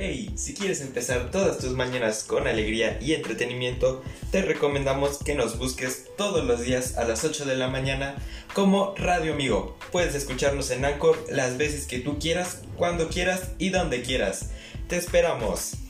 Hey, si quieres empezar todas tus mañanas con alegría y entretenimiento, te recomendamos que nos busques todos los días a las 8 de la mañana como Radio Amigo. Puedes escucharnos en Anchor las veces que tú quieras, cuando quieras y donde quieras. Te esperamos.